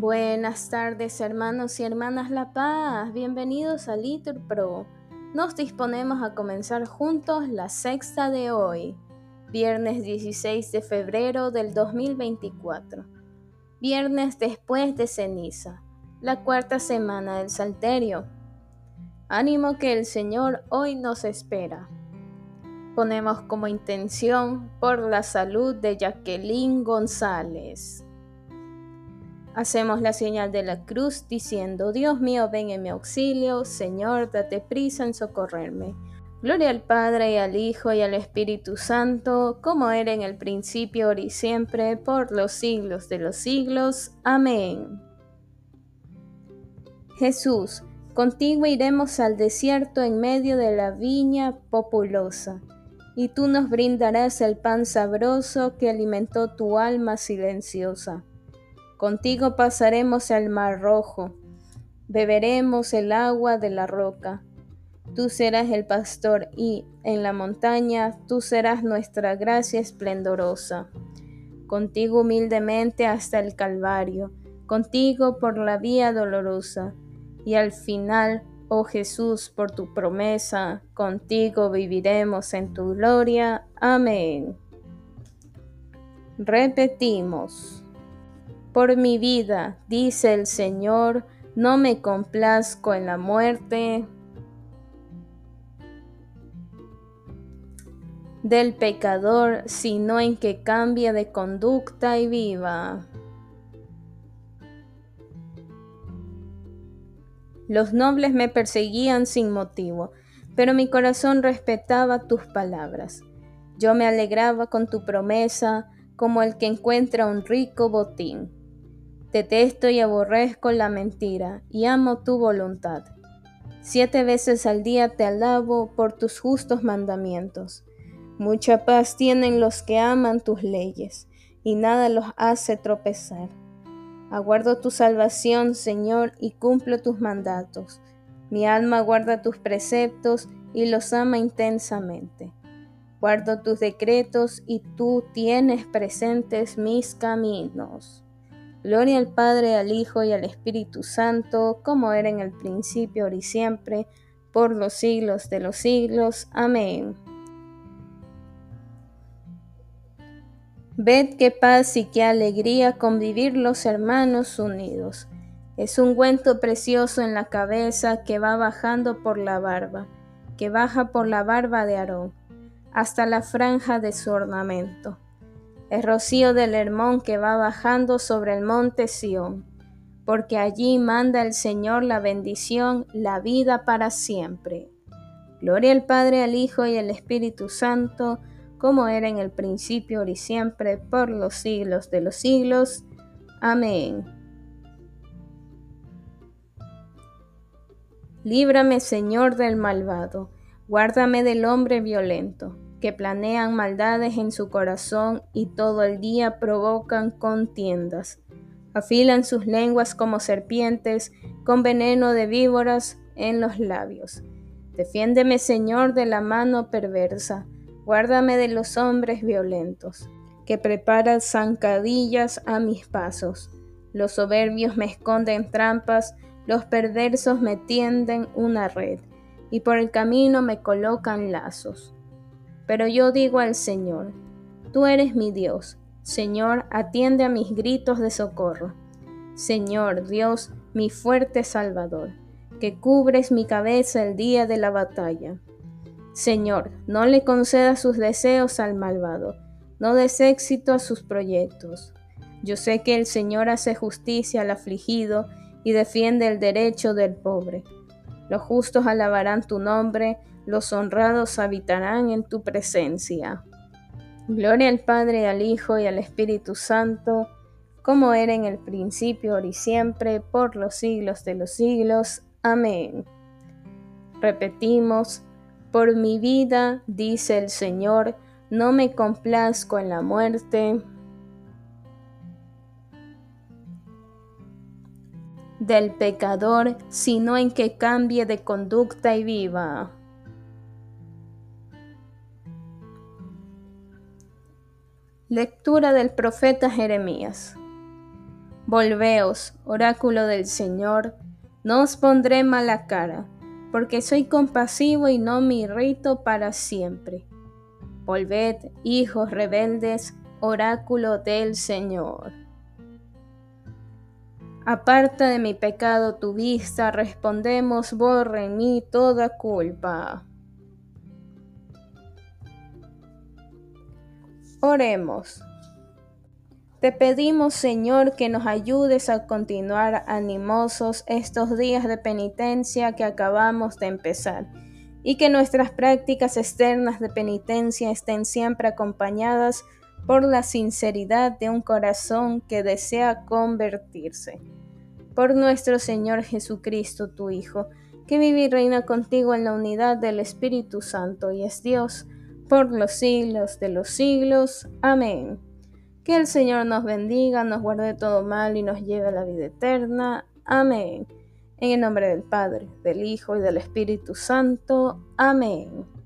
Buenas tardes hermanos y hermanas La Paz, bienvenidos a Litur Pro. Nos disponemos a comenzar juntos la sexta de hoy, viernes 16 de febrero del 2024, viernes después de ceniza, la cuarta semana del Salterio. Ánimo que el Señor hoy nos espera. Ponemos como intención por la salud de Jacqueline González. Hacemos la señal de la cruz diciendo, Dios mío, ven en mi auxilio, Señor, date prisa en socorrerme. Gloria al Padre y al Hijo y al Espíritu Santo, como era en el principio, ahora y siempre, por los siglos de los siglos. Amén. Jesús, contigo iremos al desierto en medio de la viña populosa, y tú nos brindarás el pan sabroso que alimentó tu alma silenciosa. Contigo pasaremos el mar rojo, beberemos el agua de la roca. Tú serás el pastor y en la montaña tú serás nuestra gracia esplendorosa. Contigo humildemente hasta el Calvario, contigo por la vía dolorosa. Y al final, oh Jesús, por tu promesa, contigo viviremos en tu gloria. Amén. Repetimos. Por mi vida, dice el Señor, no me complazco en la muerte del pecador, sino en que cambie de conducta y viva. Los nobles me perseguían sin motivo, pero mi corazón respetaba tus palabras. Yo me alegraba con tu promesa, como el que encuentra un rico botín. Detesto y aborrezco la mentira y amo tu voluntad. Siete veces al día te alabo por tus justos mandamientos. Mucha paz tienen los que aman tus leyes, y nada los hace tropezar. Aguardo tu salvación, Señor, y cumplo tus mandatos. Mi alma guarda tus preceptos y los ama intensamente. Guardo tus decretos y tú tienes presentes mis caminos. Gloria al Padre, al Hijo y al Espíritu Santo, como era en el principio, ahora y siempre, por los siglos de los siglos. Amén. Ved qué paz y qué alegría convivir los hermanos unidos. Es un cuento precioso en la cabeza que va bajando por la barba, que baja por la barba de Aarón, hasta la franja de su ornamento el rocío del Hermón que va bajando sobre el monte Sión, porque allí manda el Señor la bendición, la vida para siempre. Gloria al Padre, al Hijo y al Espíritu Santo, como era en el principio, y siempre, por los siglos de los siglos. Amén. Líbrame, Señor, del malvado, guárdame del hombre violento que planean maldades en su corazón y todo el día provocan contiendas. Afilan sus lenguas como serpientes, con veneno de víboras en los labios. Defiéndeme, Señor, de la mano perversa, guárdame de los hombres violentos, que preparan zancadillas a mis pasos. Los soberbios me esconden trampas, los perversos me tienden una red, y por el camino me colocan lazos. Pero yo digo al Señor, tú eres mi Dios. Señor, atiende a mis gritos de socorro. Señor, Dios, mi fuerte Salvador, que cubres mi cabeza el día de la batalla. Señor, no le concedas sus deseos al malvado, no des éxito a sus proyectos. Yo sé que el Señor hace justicia al afligido y defiende el derecho del pobre. Los justos alabarán tu nombre, los honrados habitarán en tu presencia. Gloria al Padre, al Hijo y al Espíritu Santo, como era en el principio, ahora y siempre, por los siglos de los siglos. Amén. Repetimos, por mi vida, dice el Señor, no me complazco en la muerte. Del pecador, sino en que cambie de conducta y viva. Lectura del profeta Jeremías. Volveos, oráculo del Señor, no os pondré mala cara, porque soy compasivo y no me irrito para siempre. Volved, hijos rebeldes, oráculo del Señor. Aparta de mi pecado tu vista, respondemos, borre en mí toda culpa. Oremos. Te pedimos, Señor, que nos ayudes a continuar animosos estos días de penitencia que acabamos de empezar y que nuestras prácticas externas de penitencia estén siempre acompañadas por la sinceridad de un corazón que desea convertirse. Por nuestro Señor Jesucristo, tu Hijo, que vive y reina contigo en la unidad del Espíritu Santo y es Dios, por los siglos de los siglos. Amén. Que el Señor nos bendiga, nos guarde todo mal y nos lleve a la vida eterna. Amén. En el nombre del Padre, del Hijo y del Espíritu Santo. Amén.